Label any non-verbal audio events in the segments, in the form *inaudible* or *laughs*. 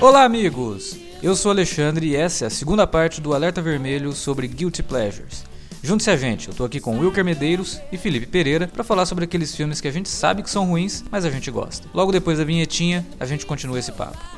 Olá, amigos! Eu sou Alexandre e essa é a segunda parte do Alerta Vermelho sobre Guilty Pleasures. Junte-se a gente, eu tô aqui com Wilker Medeiros e Felipe Pereira para falar sobre aqueles filmes que a gente sabe que são ruins, mas a gente gosta. Logo depois da vinhetinha, a gente continua esse papo.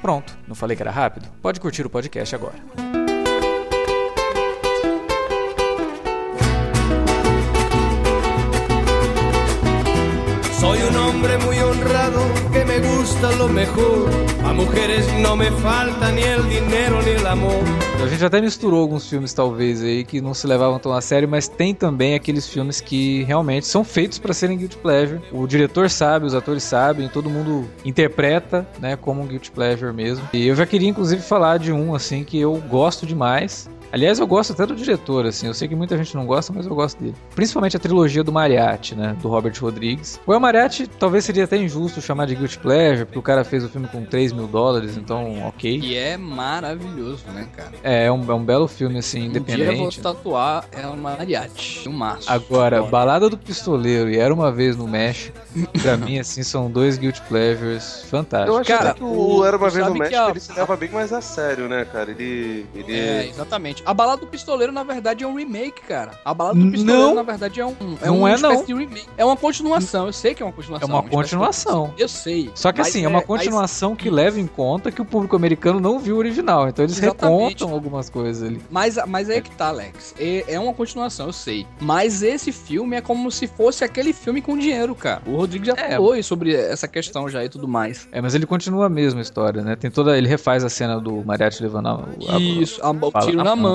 Pronto, não falei que era rápido? Pode curtir o podcast agora. Soy un hombre muy gusta lo mejor. A mujeres no me falta ni el dinero ni el amor. A gente até misturou alguns filmes, talvez, aí, que não se levavam tão a sério, mas tem também aqueles filmes que realmente são feitos para serem guilty pleasure. O diretor sabe, os atores sabem, todo mundo interpreta, né, como um guilty pleasure mesmo. E eu já queria, inclusive, falar de um, assim, que eu gosto demais, Aliás, eu gosto até do diretor, assim. Eu sei que muita gente não gosta, mas eu gosto dele. Principalmente a trilogia do Mariachi, né? Do Robert Rodrigues. O El Mariachi talvez seria até injusto chamar de Guilty Pleasure, porque o cara fez o filme com 3 mil dólares, então ok. E é maravilhoso, né, cara? É, é um, é um belo filme, assim, independente. Um dia eu vou tatuar El Mariachi, um maço. Agora, Balada do Pistoleiro e Era Uma Vez no México, pra mim, assim, são dois Guilty Pleasures fantásticos. Eu acho cara, que o Era Uma Vez no México, a... ele se leva bem mais a sério, né, cara? Ele... ele... É, exatamente. A Balada do Pistoleiro, na verdade, é um remake, cara. A Balada do Pistoleiro, não. na verdade, é um. É não uma é, não. de remake. É uma continuação. Eu sei que é uma continuação. É uma, continuação. Eu sei. Só que assim, é, é uma continuação mas... que leva em conta que o público americano não viu o original. Então eles Exatamente. recontam algumas coisas ali. Mas, mas aí é que tá, Alex. É, é uma continuação, eu sei. Mas esse filme é como se fosse aquele filme com dinheiro, cara. O Rodrigo já é. falou sobre essa questão já e tudo mais. É, mas ele continua a mesma história, né? Tem toda. Ele refaz a cena do mariachi levando a. Isso, a, o tiro na mão,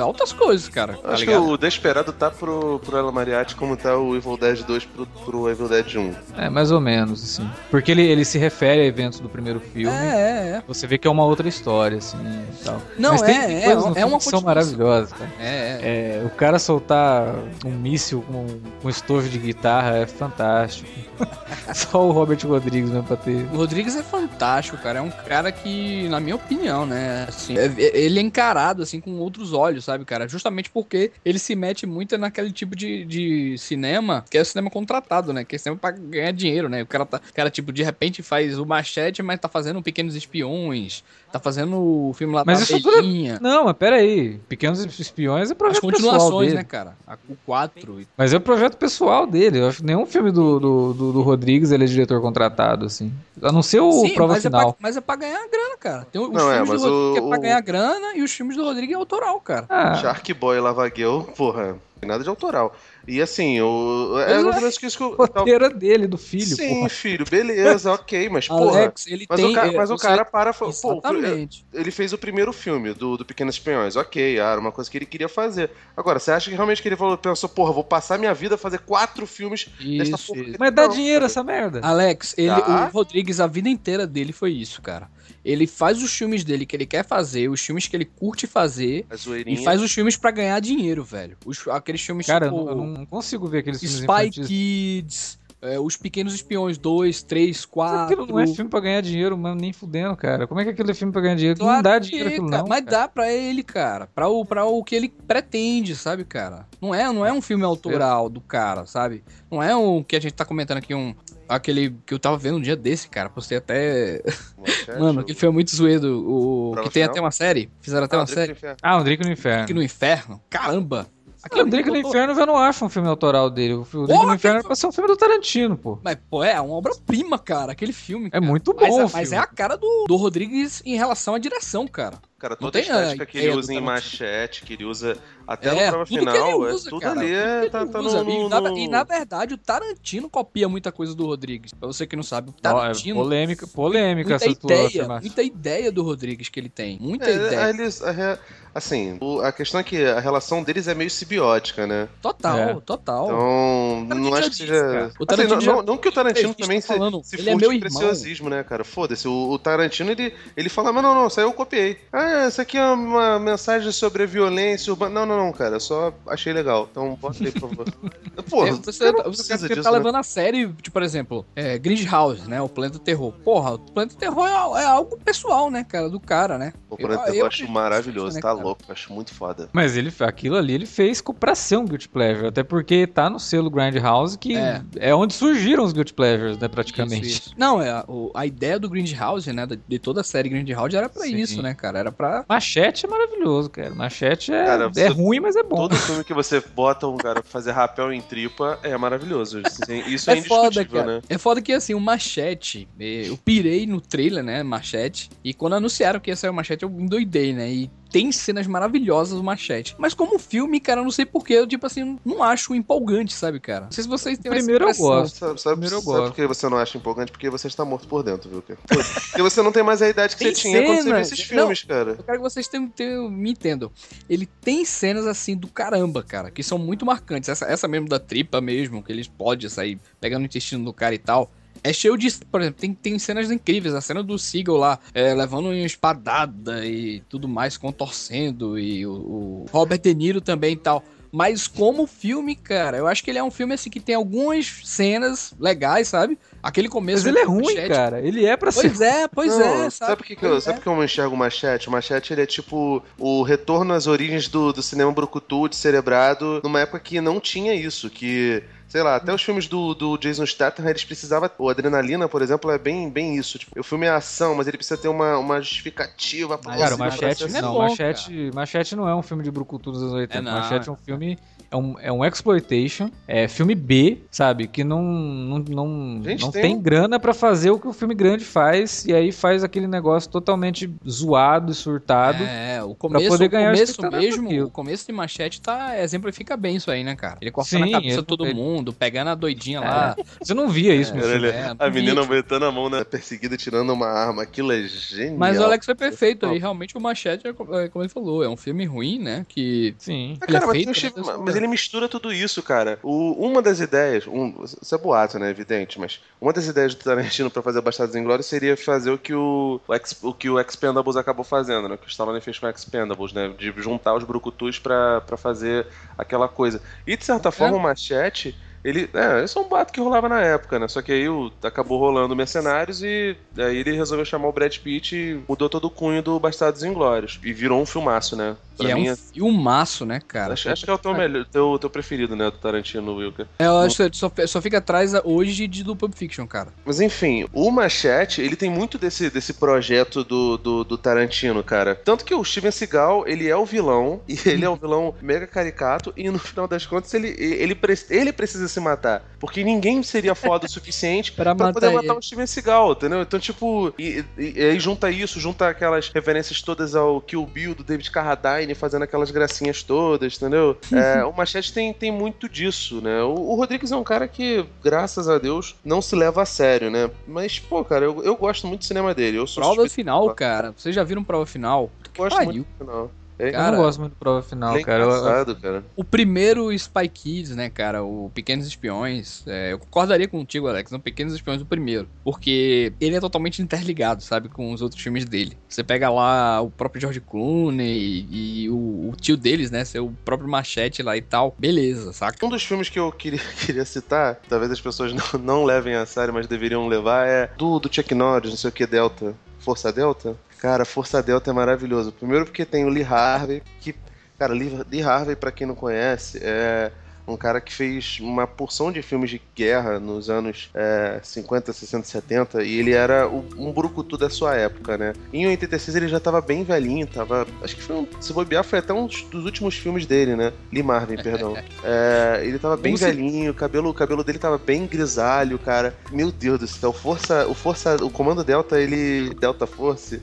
altas coisas, cara. Tá Acho ligado? que o Desperado tá pro, pro Ela Mariachi como tá o Evil Dead 2 pro, pro Evil Dead 1. É, mais ou menos, assim. Porque ele, ele se refere a eventos do primeiro filme. É, é, é. Você vê que é uma outra história, assim, e tal. Não, Mas é, tem é, coisas é, no é uma que são maravilhosas, cara. É, é. é, O cara soltar um míssil com um estojo de guitarra é fantástico. *laughs* Só o Robert Rodrigues mesmo pra ter. O Rodrigues é fantástico, cara. É um cara que, na minha opinião, né, assim, é, ele é encarado, assim, com outros olhos, sabe, cara? Justamente porque ele se mete muito naquele tipo de, de cinema, que é o cinema contratado, né? Que é cinema pra ganhar dinheiro, né? O cara, tá, o cara, tipo, de repente faz o machete, mas tá fazendo Pequenos Espiões, tá fazendo o filme lá mas da isso tudo... É- Não, mas pera aí. Pequenos Espiões é projeto As continuações, né, cara? O 4. Mas é o projeto pessoal dele. Eu acho que nenhum filme do, do, do, do Rodrigues ele é diretor contratado, assim. A não ser o Sim, prova mas final. É pra, mas é pra ganhar grana, cara. Tem os não, é, filmes é, do Rodrigues o... é pra ganhar grana e os filmes do Rodrigues é autoral, cara. Ah. Shark Boy Lavagueu, porra, nada de autoral. E assim, o. É mais que isso que o. Roteiro dele, do filho. Sim, porra. filho, beleza, ok, mas *laughs* porra. Alex, ele mas, tem, o cara, mas você... o cara para. Pô, Exatamente. ele fez o primeiro filme do, do Pequenos Espiões, ok, era uma coisa que ele queria fazer. Agora, você acha que realmente que ele falou, pensou, porra, vou passar minha vida a fazer quatro filmes isso, dessa porra? Mas dá dinheiro essa merda. Alex, ele, o Rodrigues, a vida inteira dele foi isso, cara. Ele faz os filmes dele que ele quer fazer, os filmes que ele curte fazer, e faz os filmes para ganhar dinheiro, velho. Os, aqueles filmes Cara, tipo, eu não consigo ver aqueles filmes Spy infantis. Kids, é, Os Pequenos Espiões 2, 3, 4. Aquilo não é filme pra ganhar dinheiro, mano, nem fudendo, cara. Como é que aquilo é filme pra ganhar dinheiro? Claro não dá dinheiro aquilo, cara, não. Mas cara. dá pra ele, cara. Pra o, pra o que ele pretende, sabe, cara? Não é, não é um filme autoral do cara, sabe? Não é o que a gente tá comentando aqui, um. Aquele que eu tava vendo um dia desse, cara. Postei até. *laughs* Mano, aquele filme é muito zoedo. O... que tem até uma série. Fizeram até ah, uma série. Ah, o Drake no Inferno. Drake no Inferno. Caramba! Aqui, o Drake no Inferno eu não acho um filme autoral dele. O Drake Porra, no Inferno é pra ser um filme do Tarantino, pô. Mas, pô, é uma obra-prima, cara. Aquele filme. É muito bom. Mas, é, mas é a cara do, do Rodrigues em relação à direção, cara. Cara, toda a estética que ele usa em machete, que ele usa até é, no prova final, usa, é, tudo cara, ali é, tá, tá no, e, na, e, na, verdade, o Tarantino copia muita coisa do Rodrigues. Pra você que não sabe, o Tarantino... Oh, é polêmica, polêmica muita essa ideia, Muita ideia do Rodrigues que ele tem. Muita é, ideia. Eles, a, assim, o- a questão é que a relação deles é meio simbiótica, né? Total, É. total. Então, não acho que seja. Assim, Tarantino não, já- não- que o Tarantino É, também eu tô se, falando. se Ele é meu preciosismo, né, cara? Foda-se. O, o Tarantino, ele, ele fala, mas não, não, isso aí eu copiei. Ah, isso aqui é uma mensagem sobre a violência urbana. Não, não, não, cara. Eu só achei legal. Então, bota aí, por favor. *laughs* Porra, É, você, não você, disso, tá né? levando a sério, tipo, por exemplo, é, Grindhouse, né? O Planeta do Terror. Porra, o Planeta do Terror é, é algo pessoal, né, cara? Do cara, né? O Planeta eu, acho acredito maravilhoso, né, tá cara? Louco, acho muito foda. Mas ele, aquilo ali ele fez pra ser um Guilty Pleasure. Até porque tá no selo Grindhouse, que É. é, onde surgiram os Guilty Pleasures, né, praticamente. Isso, isso. Não, é, a, o- a ideia do Grindhouse, né? de- De toda a série Grindhouse era pra Sim. isso, né, cara? Era pra. Machete é maravilhoso, cara. Machete é, Cara, é ruim, mas é bom. Todo filme que você bota um cara pra fazer rapel em tripa é maravilhoso. Isso é, *laughs* É foda, indiscutível, cara. né? É foda que, assim, o Machete, eh, eu pirei no trailer, né, Machete, e quando anunciaram que ia sair o Machete, eu endoidei, né, e tem cenas maravilhosas do Machete. Mas como filme, cara, eu não sei porquê, eu, tipo assim, não acho empolgante, sabe, cara? Não sei se vocês têm essa Primeiro eu gosto. Sabe, sabe, Primeiro eu sabe gosto. por que você não acha empolgante? Porque você está morto por dentro, viu, cara? Porque você não tem mais a idade que Tem você tinha quando você viu cenas. esses Não. filmes, cara. Eu quero que vocês tenham, tenham- me entendam. Ele tem cenas assim do caramba, cara, que são muito marcantes. Essa, essa mesmo da tripa mesmo, que eles podem sair pegando o intestino do cara e tal. É cheio de. Por exemplo, tem, tem cenas incríveis. A cena do Seagull lá, é, levando uma espadada e tudo mais, contorcendo. E o, o Robert De Niro também e tal. Mas como filme, cara, eu acho que ele é um filme assim que tem algumas cenas legais, sabe? Aquele começo. Mas ele é ruim, Machete. cara. Ele é pra ser. Pois é, pois Não, é, sabe sabe? por que, que eu, Pois sabe é. por que eu enxergo o Machete? O Machete ele é tipo o retorno às origens do, do cinema brucutu, descerebrado, numa época que não tinha isso, que. Sei lá, até os filmes do, do Jason Statham, eles precisavam. O Adrenalina, por exemplo, é bem, bem isso. Tipo, o filme é ação, mas ele precisa ter uma, uma justificativa pra Mas Cara, o Machete, é não, bom, Machete, Machete não é um filme de brucutu dos anos 80. É, não. Machete é um filme, é um, é um exploitation, é filme B, sabe? Que não, não, não, Gente, não tem tem, grana pra fazer o que o filme grande faz, e aí faz aquele negócio totalmente zoado e surtado. É, o começo, poder ganhar o o começo espectador mesmo, o começo de Machete tá, exemplifica bem isso aí, né, cara? Ele cortando Sim, a cabeça de todo ele- mundo, pegando a doidinha lá. Você não via isso Cara, filme. ele- É, a menina botando a mão na perseguida, tirando uma arma. Aquilo é genial. Mas o Alex foi perfeito aí, realmente o Machete, é é como ele falou, é um filme ruim, né, que... Sim. Ah, é cara, mas, feito pra ser mas super- ele mistura tudo isso, cara. O- uma das ideias, um, isso é boato, né, evidente, mas uma das ideias do Tarantino pra fazer Bastardos Inglórios seria fazer o que o, o, Ex- o que o Expendables acabou fazendo, né, o que o Stallone fez com o Expendables, né, de juntar os brucutus pra, pra fazer aquela coisa. E, de certa forma, o Machete... Ele, é, isso é um boato que rolava na época, né? Só que aí o, acabou rolando Mercenários e aí ele resolveu chamar o Brad Pitt e mudou todo o cunho do Bastardos Inglórios. E virou um filmaço, né? E é um filmaço, né, cara? Acho, acho que é o teu, melhor, teu, teu preferido, né, do Tarantino, Wilker. É, eu acho que só, só fica atrás hoje de do Pulp Fiction, cara. Mas enfim, o Machete, ele tem muito desse, desse projeto do, do, do Tarantino, cara. Tanto que o Steven Seagal, ele é o vilão, e ele é o vilão mega caricato, e no final das contas ele, ele, ele precisa se matar. Porque ninguém seria foda o suficiente *laughs* Pra pra, matar poder matar ele. o Steven Seagal, entendeu? Então, tipo, e, e- e aí junta isso, junta aquelas referências todas ao Kill Bill do David Carradine fazendo aquelas gracinhas todas, entendeu? É, *laughs* o Machete tem, tem muito disso, né? O, o Rodrigues é um cara que, graças a Deus, não se leva a sério, né? Mas, pô, cara, eu, eu gosto muito do cinema dele. Eu sou Prova final, cara. Vocês já viram prova final? Eu gosto pariu. muito do final. É, Cara, eu não gosto muito de prova final, é cara. Eu- eu- engraçado, cara. O primeiro Spy Kids, né, cara? O Pequenos Espiões. é, eu concordaria contigo, Alex, no Pequenos Espiões o primeiro. Porque ele é totalmente *laughs* interligado, sabe, com os outros filmes dele. Você pega lá o próprio George Clooney e, e o, o tio deles, né? Ser o próprio Machete lá e tal. Beleza, saca? Um dos filmes que eu queria, *laughs* queria citar, talvez as pessoas não, não levem a sério, mas deveriam levar, é do, do Chuck Norris, não sei o que, Delta. Força Delta? Cara, Força Delta é maravilhoso. Primeiro porque tem o Lee Harvey, que. Cara, Lee, Lee Harvey, pra quem não conhece, é um cara que fez uma porção de filmes de guerra nos anos é, 50, 60, 70, e ele era o- um brucutu da sua época, né? Em 86 ele já tava bem velhinho, tava. Acho que foi um, se bobear, foi até um dos últimos filmes dele, né? Lee Marvin, perdão. *laughs* É, ele tava bem Como velhinho, o cabelo, cabelo dele tava bem grisalho, cara. Meu Deus do céu, Força, o Força, o Comando Delta, ele Delta Force,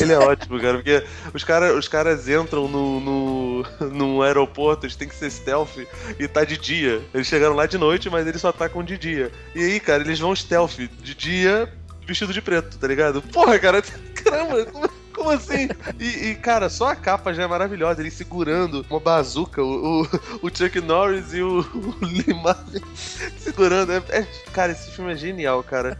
ele é ótimo, cara, porque os, cara, os caras entram no, no, no aeroporto, eles têm que ser stealth e tá de dia. Eles chegaram lá de noite, mas eles só atacam de dia. E aí, cara, eles vão stealth de dia vestido de preto, tá ligado? Porra, cara, *laughs* caramba, como, Como assim? E, e, cara, só a capa já é maravilhosa. Ele segurando uma bazuca, o, o, o Chuck Norris e o, *laughs* o segurando. É, é, cara, esse filme é genial, cara.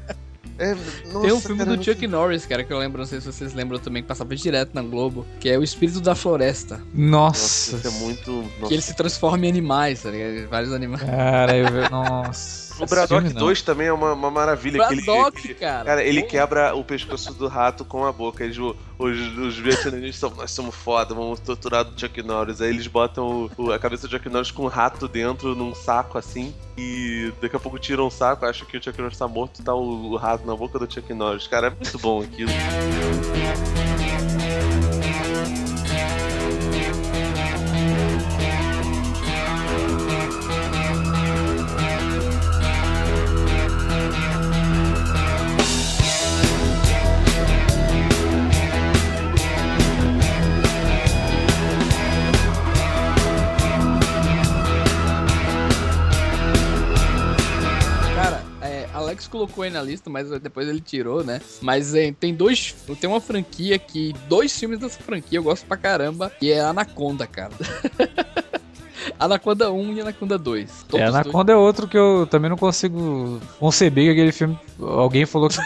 É, nossa, Tem um filme cara, do Chuck Norris, cara, que eu lembro, não sei se vocês lembram também, que passava direto na Globo, que é O Espírito da Floresta. Nossa. Nossa, isso é muito. Nossa. Que ele se transforma em animais, tá ligado? Vários animais. Cara, eu Nossa. O Braddock filme não. 2 também é uma, uma maravilha. que ele- Braddock, ele- cara. Cara, ele Pô. quebra o pescoço do rato com a boca. Eles, os, os vietnamitas são, nós somos foda, vamos torturar o Chuck Norris. Aí eles botam o- o- a cabeça do Chuck Norris com um rato dentro, num saco assim. E daqui a pouco tiram o saco, acham que o Chuck Norris tá morto, tá o, o rato na boca do Chuck Norris. Cara, é muito bom aquilo. Colocou aí na lista, mas depois ele tirou, né? Mas é, tem dois. Tem uma franquia que. Dois filmes dessa franquia eu gosto pra caramba. E é Anaconda, cara. *laughs* Anaconda 1 e Anaconda 2. Todos É, os dois. Anaconda é outro que eu também não consigo conceber que aquele filme. Alguém falou que.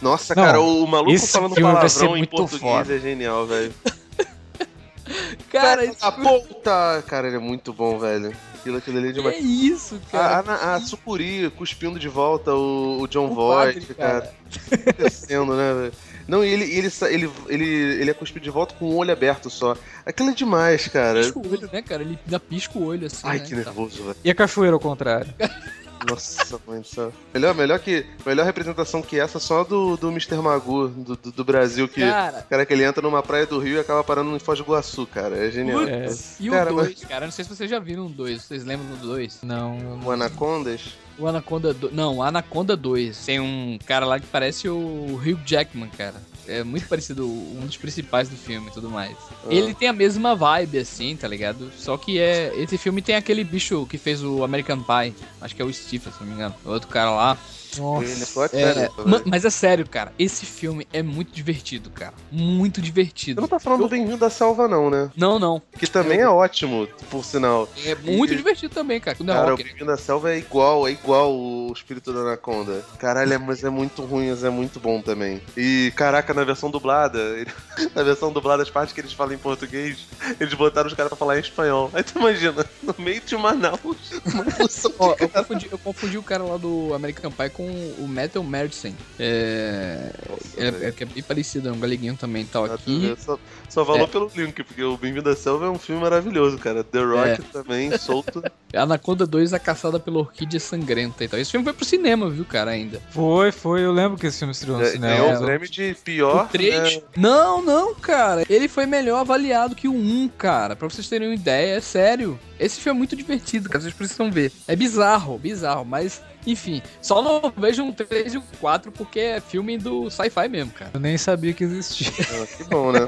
Nossa, Não, cara, o, maluco esse falando filme vai ser palavrão em português foda. é genial, velho. *laughs* Cara, Filho esse filme- puta! Cara, ele é muito bom, velho. Aquilo, aquilo ali é que demais. é isso, A, cara? a, a Sucuri cuspindo de volta o, o John O Voight, padre, cara. Acontecendo, né, velho? Não, e ele, ele, ele, ele, ele é cuspido de volta com o olho aberto só. Aquilo é demais, cara. Pisca o olho, né, cara? Ele ainda pisca o olho assim. Ai, né, que nervoso, velho. E a cachoeira ao contrário? *laughs* Nossa, mãe do céu. Melhor, melhor, que, melhor representação que essa só do, do Mr. Magoo, do, do, do Brasil, que. Cara, Cara, que ele entra numa praia do Rio e acaba parando em Foz do Iguaçu, cara. É genial. putz, e o Cara, 2, cara? Eu não sei se vocês já viram o 2. Vocês lembram do 2? Não, eu O não. Anacondas? O Anaconda 2. Não, o Anaconda 2. Tem um cara lá que parece o Hugh Jackman, cara. É muito parecido, um dos principais do filme e tudo mais. Ah. Ele tem a mesma vibe, assim, tá ligado? Só que é. Esse filme tem aquele bicho que fez o American Pie. Acho que é o Stephen, se não me engano. O outro cara lá. Nossa. É É, mas é sério, cara. Esse filme é muito divertido, cara. Muito Você divertido. não tá falando do Bem-vindo à Selva, não, né? Não, não. Que também é ótimo, por sinal. É muito E- divertido também, cara. Não, Cara, o. Bem-vindo à Selva é igual, é igual o espírito da Anaconda. Caralho, é- mas é muito ruim, mas é muito bom também. E, caraca, na versão dublada, ele- *laughs* na versão dublada, as partes que eles falam em português, eles botaram os caras pra falar em espanhol. Aí tu imagina, *laughs* no meio de Manaus, *laughs* uma função de Ó, eu confundi, eu confundi o cara lá do American Pie com o Metal Madison. É. É, é, que é bem parecido, é um galeguinho também e tal. Aqui. vê, Só, só valor É. pelo link, porque o Bem-vindo à Selva é um filme maravilhoso, cara. The Rock É. também, solto. *laughs* Anaconda 2, A Caçada pela Orquídea Sangrenta e tal. Esse filme foi pro cinema, viu, cara, ainda. Foi, foi. Eu lembro que esse filme estreou no É, cinema. Ganhou é, o prêmio de pior. o 3? né? Não, não, cara. Ele foi melhor avaliado que o 1, cara. Pra vocês terem uma ideia, é sério. Esse filme é muito divertido, cara. Vocês precisam ver. É bizarro, bizarro, mas. Enfim, só não vejam o 3 e o 4 porque é filme do sci-fi mesmo, cara. Eu nem sabia que existia. Ah, que bom, né?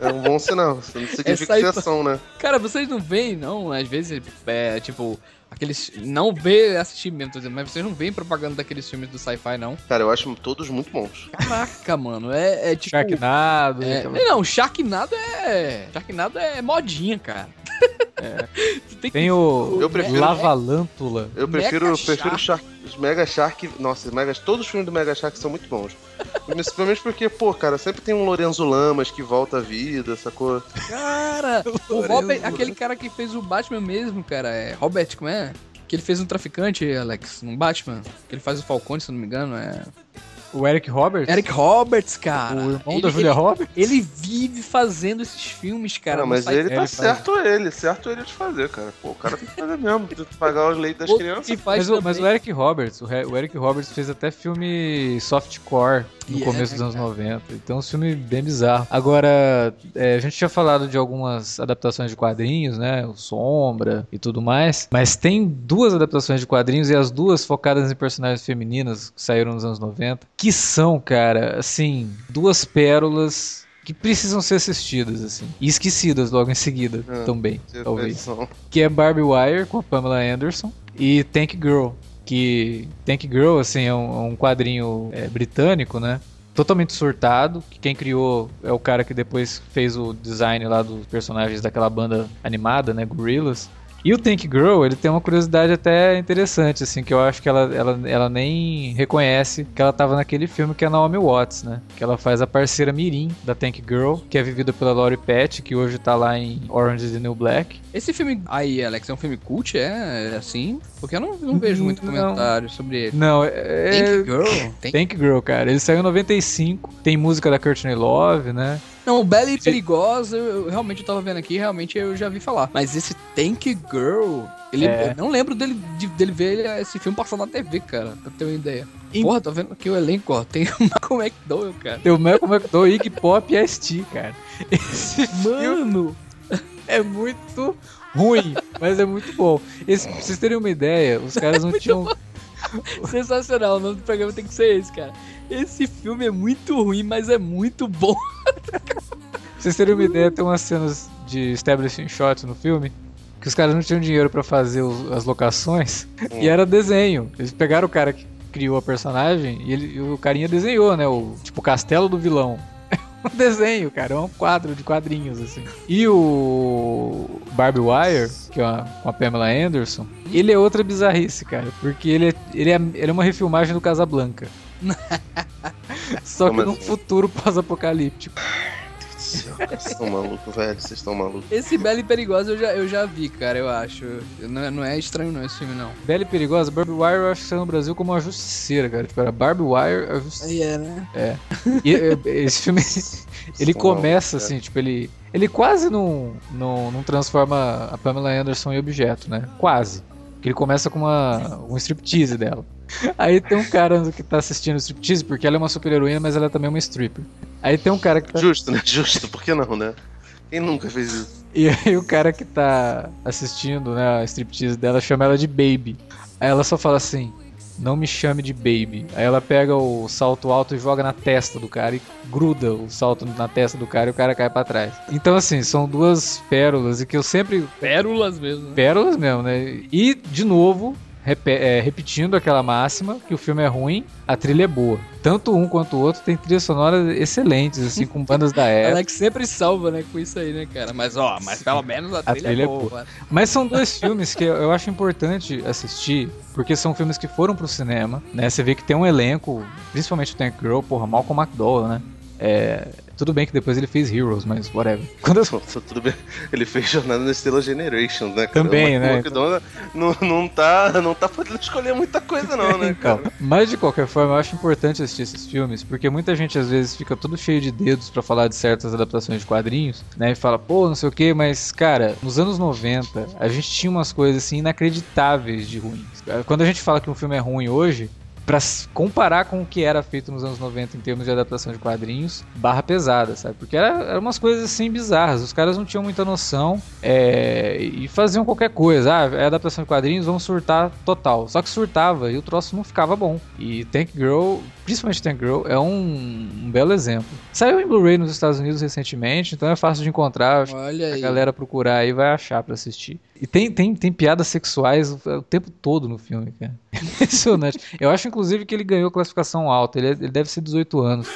É um bom sinal. Não significa aí- que é ação, né? Cara, vocês não veem, não? Às vezes, é, tipo, aqueles. Não vê assistir mesmo, tô dizendo, mas vocês não veem propaganda daqueles filmes do sci-fi, não. Cara, eu acho todos muito bons. Caraca, mano, é, é tipo. Sharknado. É, não, Sharknado é. Sharknado é modinha, cara. Tu tem que- Tem o Eu prefiro- Lavalântula. Eu Mega prefiro, Shark. prefiro Shark, os Mega Shark. Nossa, Mega, todos os filmes do Mega Shark são muito bons. Principalmente porque, pô, cara, sempre tem um Lorenzo Lamas que volta à vida, sacou? Cara, *laughs* o Robert, aquele cara que fez o Batman mesmo, cara, é. Robert, como é? Que ele fez um traficante, Alex, no Batman. Que ele faz o Falcone, se eu não me engano, é. O Eric Roberts. Eric Roberts, cara. o irmão ele, da Julia Roberts. ele, ele vive fazendo esses filmes, cara. No mas sci- ele tá ele faz. certo ele, certo ele de fazer, cara. Pô, o cara tem que fazer mesmo, tem que pagar os leitos das Outro crianças. faz Mas o, mas o. Eric Roberts, o, Eric Roberts fez até filme softcore no E é, começo dos anos cara? 90. Então, um filme bem bizarro. Agora, é, a gente tinha falado de algumas adaptações de quadrinhos, né? O Sombra e tudo mais. Mas tem duas adaptações de quadrinhos e as duas focadas em personagens femininas que saíram nos anos 90. Que são, cara, assim, duas pérolas que precisam ser assistidas, assim. E esquecidas logo em seguida Ah, também, talvez que é Barbie Wire com a Pamela Anderson e Tank Girl, que Tank Girl assim é um, é um quadrinho é, britânico, né? totalmente surtado. Que quem criou é o cara que depois fez o design lá dos personagens daquela banda animada, né? Gorillaz. E o Tank Girl, ele tem uma curiosidade até interessante, assim, que eu acho que ela, ela, ela nem reconhece que ela tava naquele filme que é a Naomi Watts, né? Que ela faz a parceira Mirim da Tank Girl, que é vivida pela Laurie Patch, que hoje tá lá em Orange is the New Black. Esse filme aí, Alex, é um filme cult, é, é assim? Porque eu não, não vejo muito Não. comentário sobre ele. Não, é... Tank Girl? Tank... Tank Girl, cara. Ele saiu em 95, tem música da Courtney Love, né? Não, Bela e Perigosa, eu, eu realmente eu tava vendo aqui, realmente eu já vi falar. Mas esse Tank Girl, ele, É. eu não lembro dele, de- dele ver esse filme passar na TV, cara, pra ter uma ideia. Em- Porra, tô vendo aqui o elenco, ó. Tem *laughs* o Malcolm McDowell, cara. Tem o Malcolm McDowell, Iggy Pop e Ice-T, cara. Esse filme é muito ruim, mas é muito bom. Esse, pra vocês terem uma ideia, os caras não *laughs* tinham... *laughs* Sensacional, o nome do programa tem que ser esse, cara. Esse filme é muito ruim, mas é muito bom. Pra vocês terem uma ideia, tem umas cenas de establishing shots no filme que os caras não tinham dinheiro pra fazer os- as locações e era desenho. Eles pegaram o cara que criou a personagem e, ele- e o carinha desenhou, né? O tipo o castelo do vilão. Um desenho, cara, é um quadro de quadrinhos assim. E o Barbie Wire, que é uma, com a Pamela Anderson, ele é outra bizarrice, cara, porque ele é, ele é, ele é uma refilmagem do Casablanca. *laughs* Só que Como num assim? futuro pós-apocalíptico. Vocês estão malucos, velho. Vocês estão malucos. Esse Bela e Perigosa eu já, eu já vi, cara, eu acho. Não, é- não é estranho não esse filme, não. Bela e Perigosa, Barbie Wire eu acho que saiu no Brasil como uma justiceira, cara. Tipo, era Barbie Wire, a justiceira. é, né? E, e, esse filme, ele São começa malucos, assim, tipo, ele, ele quase não, não, não transforma a Pamela Anderson em objeto, né? Quase. Porque ele começa com uma, um striptease dela. Aí tem um cara que tá assistindo o striptease, porque ela é uma super heroína, mas ela é também uma stripper. Aí tem um cara que tá Justo, né? *laughs* Justo. Por que não, né? Quem nunca fez isso? E aí o cara que tá assistindo, né, a striptease dela chama ela de baby. Aí ela só fala assim, não me chame de baby. Aí ela pega o salto alto e joga na testa do cara e gruda o salto na testa do cara e o cara cai pra trás. Então assim, são duas pérolas e que eu sempre Pérolas mesmo, né? pérolas mesmo, né? E de novo, repe- é, repetindo aquela máxima que o filme é ruim, a trilha é boa. Tanto um quanto o outro tem trilhas sonoras excelentes assim com bandas da *laughs* época. Alex sempre salva, né, com isso aí, né, cara? Mas, ó, mas pelo menos a trilha, trilha é é boa. Mas são dois filmes que eu acho importante assistir, porque são filmes que foram pro cinema, né? Você vê que tem um elenco, principalmente o Tank Girl, porra, Malcolm McDowell, né? É, tudo bem que depois ele fez Heroes, mas whatever. *laughs* Quando eu- tudo bem. Ele fez Jornada na Estrela Generations, né? cara? Também, O né? McDonald's não, não, tá, não tá podendo escolher muita coisa, não, né? *laughs* Então, cara? mas de qualquer forma, eu acho importante assistir esses filmes, porque muita gente às vezes fica todo cheio de dedos pra falar de certas adaptações de quadrinhos, né? E fala, pô, não sei o que, mas, cara, nos anos 90, a gente tinha umas coisas assim inacreditáveis de ruins. Quando a gente fala que um filme é ruim hoje, pra s- comparar com o que era feito nos anos 90 em termos de adaptação de quadrinhos, barra pesada, sabe? Porque era, era umas coisas assim bizarras, os caras não tinham muita noção é, e faziam qualquer coisa. Ah, é adaptação de quadrinhos, vamos surtar total. Só que surtava e o troço não ficava bom. E Tank Girl, principalmente Tank Girl, é um, um belo exemplo. Saiu em Blu-ray nos Estados Unidos recentemente, então é fácil de encontrar. Olha a aí. galera procurar aí vai achar pra assistir. E tem, tem, tem piadas sexuais o, o tempo todo no filme, cara. *laughs* Impressionante. Eu acho, inclusive, que ele ganhou classificação alta. Ele, é- ele deve ser 18 anos.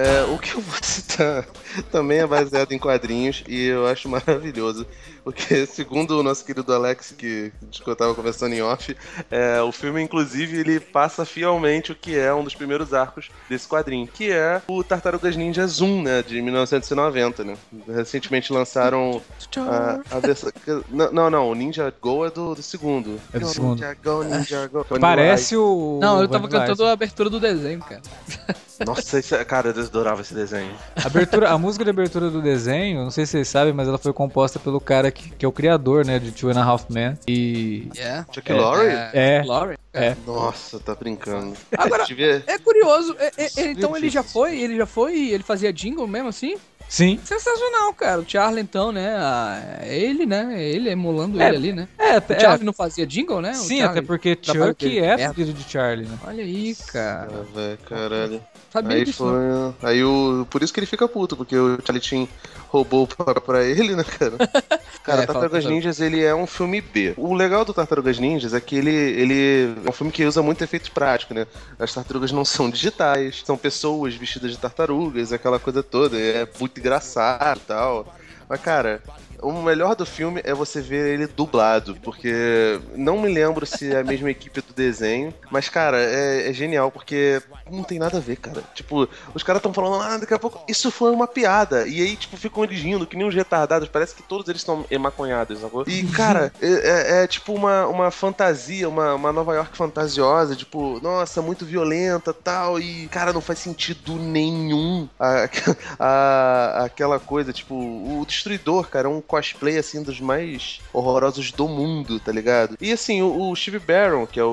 É, o que eu vou citar também é baseado em quadrinhos e eu acho maravilhoso. Porque, segundo o nosso querido Alex, que, que eu tava conversando em off, é, o filme, inclusive, ele passa fielmente o que é um dos primeiros arcos desse quadrinho, que é o Tartarugas Ninja Zoom, né, de 1990, né? Recentemente lançaram a, a versão... Não, não, não, o Ninja Go é do, do segundo. É do segundo. Ninja Go, Ninja Go. Parece o. Não, eu tava Vanilla cantando a abertura do desenho, cara. *laughs* Nossa, isso é- cara, eu adorava esse desenho. A, abertura, a música de abertura do desenho, não sei se vocês sabem, mas ela foi composta pelo cara que, que é o criador, né, de Two and a Half Men. E. Yeah. Chuck Lorre? É. Lorre. É. Nossa, tá brincando. Agora- É curioso, é- é- é- então ele já foi, ele já foi, ele fazia jingle mesmo assim? Sim. Sensacional, cara. O Charlie, então, né? a- é ele, né? É ele emulando É, ele ali, né? É, O até, Charlie não fazia jingle, né? O sim, Charlie- até porque Chuck é É. filho de Charlie, né? Olha aí, cara. Ah, velho, caralho. Sabia Aí disso, não. foi. Aí o. Por isso que ele fica puto, porque o Charlie Chin roubou pra, pra ele, né, cara? *laughs* Cara, É, Tartarugas Ninjas, ele é um filme B. O legal do Tartarugas Ninjas é que ele, ele é um filme que usa muito efeito prático, né? As tartarugas não são digitais, são pessoas vestidas de tartarugas, aquela coisa toda. É muito engraçado e tal. Mas, cara, o melhor do filme é você ver ele dublado, porque não me lembro se é a mesma *laughs* equipe do desenho, mas, cara, é, é genial, porque não tem nada a ver, cara. Tipo, os caras estão falando, ah, daqui a pouco, isso foi uma piada. E aí, tipo, ficam eles rindo, que nem os retardados, parece que todos eles estão emaconhados, sacou? E, cara, é, é- é tipo uma, uma fantasia, uma, uma Nova York fantasiosa, tipo, nossa, muito violenta tal, e, cara, não faz sentido nenhum a- *laughs* a- aquela coisa, tipo, o Destruidor, cara, é um cosplay, assim, dos mais horrorosos do mundo, tá ligado? E, assim, o, o Steve Barron, que é o,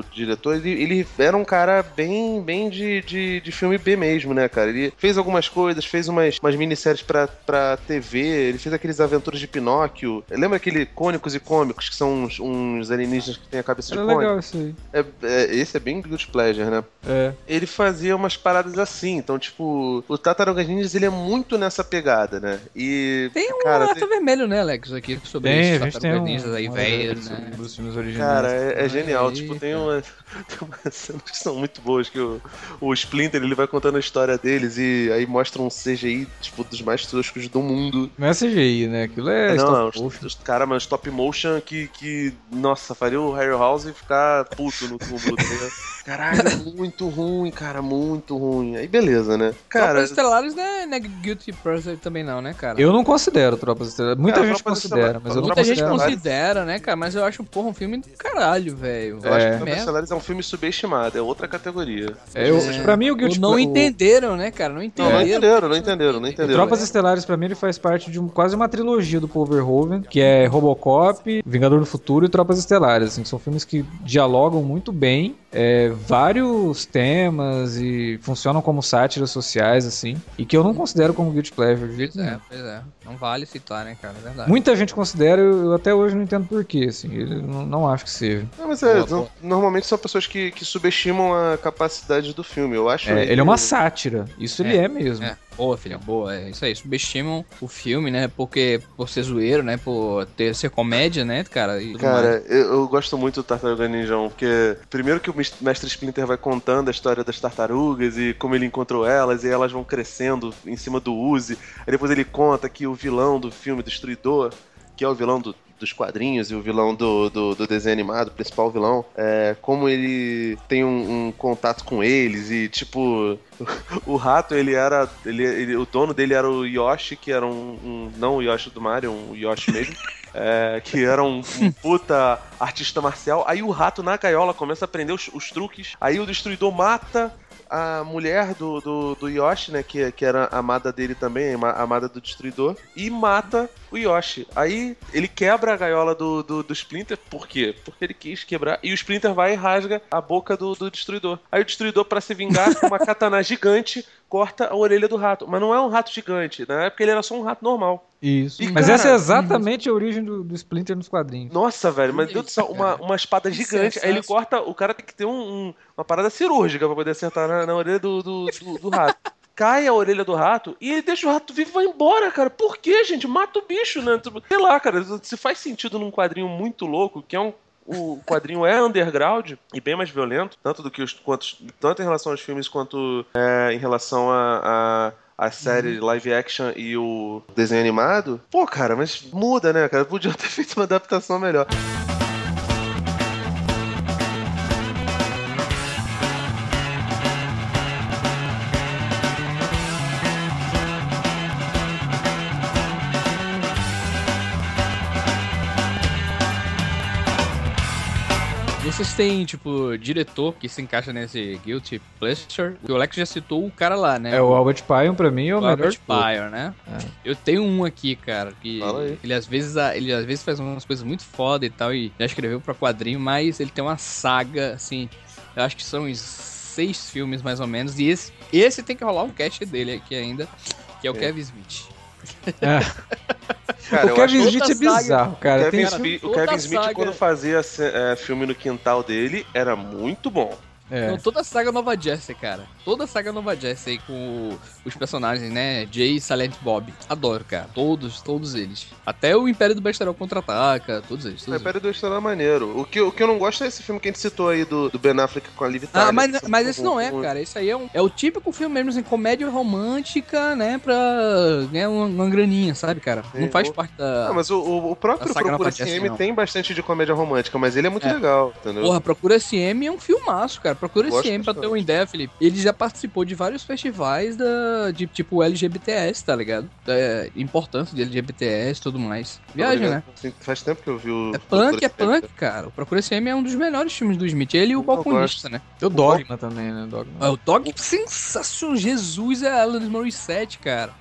o diretor, ele, ele era um cara bem, bem de, de, de filme B mesmo, né, cara? Ele fez algumas coisas, fez umas, umas minisséries pra, pra TV, ele fez aqueles aventuras de Pinóquio. Lembra aquele Cônicos e Cômicos, que são uns, uns alienígenas que têm a cabeça de Era cônico? legal isso aí. É, é- esse é bem good pleasure, né? É. ele fazia umas paradas assim. Então, tipo, o Tartarugas Ninjas, ele é muito nessa pegada, né? E, Tem um cara, alerta tem- vermelho, né, Alex, aqui sobre Tem, isso. a gente tem um, aí, um velho, né? sobre os filmes originais. Cara, é, é genial. aí, tipo, tem umas, *laughs* tem umas cenas que são muito boas, que o, o Splinter, ele vai contando a história deles e aí mostra um CGI, tipo, dos mais toscos do mundo. Não é CGI, né? Aquilo é não, não, motion. os, os cara, mas stop motion que, que, nossa, faria o Harry House ficar puto no túmulo. tá ligado? Caralho, muito ruim, cara, muito ruim. Aí beleza, né? Cara, Tropas Estelares não é, não é Guilty Pleasure também não, né, cara? Eu não considero Tropas Estelares. Muita Cara, gente Tropas considera, Estelares- mas eu não Muita gente. Estelares- considera, né, cara? Mas eu acho, porra, um filme do caralho, velho. eu acho É. que o Merda. Stellaris é um filme subestimado, é outra categoria. É, eu, É. Pra mim, o Guilty não entenderam, né, cara? Não Não, entenderam. não entenderam, não entenderam, não O entenderam. Tropas Estelares, pra mim, ele faz parte de um- quase uma trilogia do Paul Verhoeven, que é Robocop, Vingador do Futuro e Tropas Estelares. Assim, são filmes que dialogam muito bem é, vários temas e funcionam como sátiras sociais, assim, e que eu não considero como Guilty Pleasure. Pois é, nenhum. pois é. Não vale citar, né, cara? É verdade. Muita gente considera, eu, eu até hoje não entendo porquê, assim, eu não, não acho que seja. Não, mas é, não- normalmente são pessoas que, que subestimam a capacidade do filme. Eu acho É, ele é uma sátira, isso ele É, é mesmo. É, boa, filha, boa. É isso aí. Subestimam o filme, né? Porque por ser zoeiro, né? Por ter, ser comédia, né, cara? E. Cara, eu, eu gosto muito do Tartaruga Ninjão, porque primeiro que o mes- Mestre Splinter vai contando a história das tartarugas e como ele encontrou elas, e elas vão crescendo em cima do Uzi. Aí depois ele conta que o vilão do filme Destruidor, que é o vilão do- dos quadrinhos e o vilão do, do, do desenho animado, o principal vilão, é como ele tem um, um contato com eles e, tipo, *laughs* o rato, ele era. Ele, ele- o dono dele era o Yoshi, que era um. um- não o Yoshi do Mario, um Yoshi mesmo. *laughs* é, que era um, um puta artista marcial. Aí o rato na gaiola começa a aprender os, os truques. Aí o destruidor mata a mulher do, do, do Yoshi, né? Que, que era amada dele também, ama- amada do destruidor. E mata o Yoshi. Aí ele quebra a gaiola do, do, do Splinter. Por quê? Porque ele quis quebrar. E o Splinter vai e rasga a boca do, do destruidor. Aí o destruidor, pra se vingar, *laughs* com uma katana gigante, corta a orelha do rato. Mas não é um rato gigante, na época ele era só um rato normal. Isso. E, Mas cara, essa é exatamente a origem do, do Splinter nos quadrinhos. Nossa, velho, mas Deus do céu, uma, uma espada gigante. Aí ele corta, o cara tem que ter um- um- uma parada cirúrgica pra poder acertar na, na orelha do, do, do- do rato. Cai a orelha do rato e ele deixa o rato vivo e vai embora, cara. Por quê, gente? Mata o bicho, né? Sei lá, cara, se faz sentido num quadrinho muito louco, que é um. O quadrinho é underground e bem mais violento, tanto do que os quanto, tanto em relação aos filmes quanto é, em relação a, a, a série live action e o desenho animado. Pô, cara, mas muda, né, cara? Podia ter *laughs* feito uma adaptação melhor. Vocês têm, tipo, diretor que se encaixa nesse Guilty Pleasure? O Alex já citou o cara lá, né? É, o Albert Pyron pra mim é o, o melhor Albert. Pyre, né? Eu tenho um aqui, cara, que ele às vezes ele às vezes faz umas coisas muito foda e tal e já escreveu pra quadrinho, mas ele tem uma saga assim, eu acho que são uns seis filmes mais ou menos e esse esse tem que rolar um cast dele aqui ainda, que é o Kevin Smith. É. *laughs* Cara, o Kevin Smith é bizarro, cara. Kevin Smith- o Kevin Smith, quando fazia é, filme no quintal dele, era muito bom. É. Não, toda a saga Nova Jersey, cara. Toda a saga Nova Jersey aí com o- os personagens, né? Jay e Silent Bob. Adoro, cara. Todos, todos eles. Até o Império do Besterol contra-ataca. Todos eles. O Todos eles. Império do Estrela é maneiro. O que, o que eu não gosto é esse filme que a gente citou aí do, do Ben Affleck com a Liv Tyler. Ah, mas, mas esse não é, cara. Esse aí é, um, é o típico filme mesmo, assim, comédia romântica, né? Pra ganhar uma, uma graninha, sabe, cara? Não Sim, faz o- parte da. Ah, mas o, o, o próprio Procura não SM não. tem bastante de comédia romântica, mas ele é muito É. legal, entendeu? Porra, Procura SM é um filmaço, cara. Procura Gosto SM, pra ter uma ideia, Felipe. Ele já participou de vários festivais da, de tipo LGBTS, tá ligado? Da importância de LGBTS e tudo mais. Viagem, né? Assim, faz tempo que eu vi o. É punk, é punk, cara. O Procura SM é um dos melhores filmes do Smith. Ele e o balconista, né? O Dogma também, né? Dogma. Ah, O Dog sensacional. Jesus é Alanis Morissette, cara.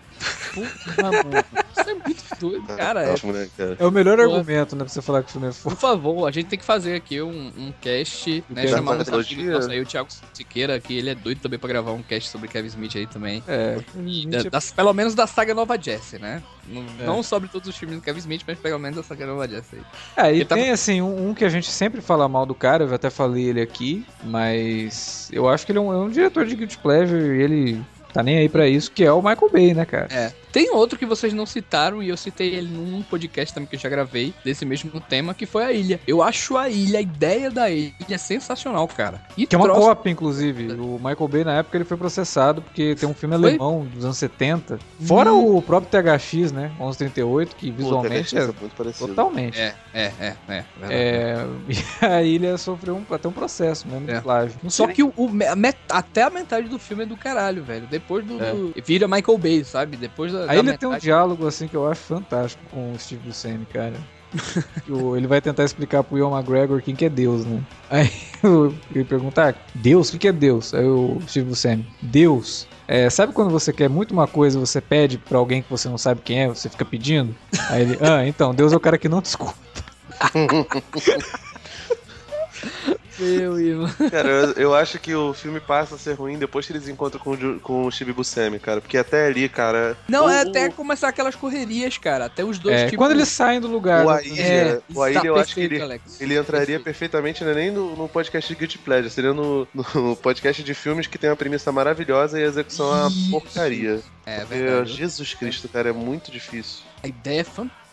Puta, mano. Isso é muito doido, cara. É, né, cara? É o melhor Porra. argumento, né? Pra você falar que o filme é foda. por favor, a gente tem que fazer aqui um, um cast, né? quero Chamar nossos aí, o Thiago Siqueira, que ele é doido também pra gravar um cast sobre Kevin Smith aí também. É. E da- das- pelo menos da saga Nova Jesse, né? Não, É. não sobre todos os filmes do Kevin Smith, mas pelo menos da saga Nova Jesse aí. É, e Ele tava- tem assim, um, um que a gente sempre fala mal do cara, eu até falei ele aqui, mas eu acho que ele é um, é um diretor de Guilty Pleasure e ele tá nem aí pra isso, que é o Michael Bay, né, cara? É. Tem outro que vocês não citaram e eu citei ele num podcast também que eu já gravei desse mesmo tema, que foi a ilha. Eu acho a ilha, a ideia da ilha sensacional, cara. E Que é uma troço- cópia, inclusive. O Michael Bay, na época, ele foi processado porque tem um filme Foi? alemão dos anos 70. Fora o próprio THX, né? 1138, que visualmente Pô, é muito parecido. totalmente. É, é, é, é. verdade. É, *laughs* e a ilha sofreu um, até um processo mesmo É. de plágio. Só que o, o- met- até a metade do filme é do caralho, velho. Depois do. É. do- vira Michael Bay, sabe? Depois da. A da ilha tem um diálogo assim que eu acho fantástico com o Steve Buscemi, cara. O- ele vai tentar explicar pro Ian McGregor quem que é Deus, né? Aí ele pergunta, ah, Deus? O que que é Deus? Aí o Steve Buscemi, Deus. É, sabe quando você quer muito uma coisa, você pede pra alguém que você não sabe quem é, você fica pedindo? Aí ele, ah, então, Deus é o cara que não te escuta. *laughs* Meu irmão. Cara, eu, eu acho que o filme passa a ser ruim depois que eles encontram com, o com o cara. Porque até ali, cara. Não, o, é até começar aquelas correrias, cara. Até os dois É, tipo, quando eles saem do lugar. O né? Ailha, É, o Ailha está eu acho que ele, Alex. ele entraria Perfeito. perfeitamente, não é nem no, no podcast de Guilty Pleasure, seria no, no podcast de filmes que tem uma premissa maravilhosa e a execução é uma porcaria. É Porque, verdade. Jesus Cristo, cara, é muito difícil. A ideia é fantástica,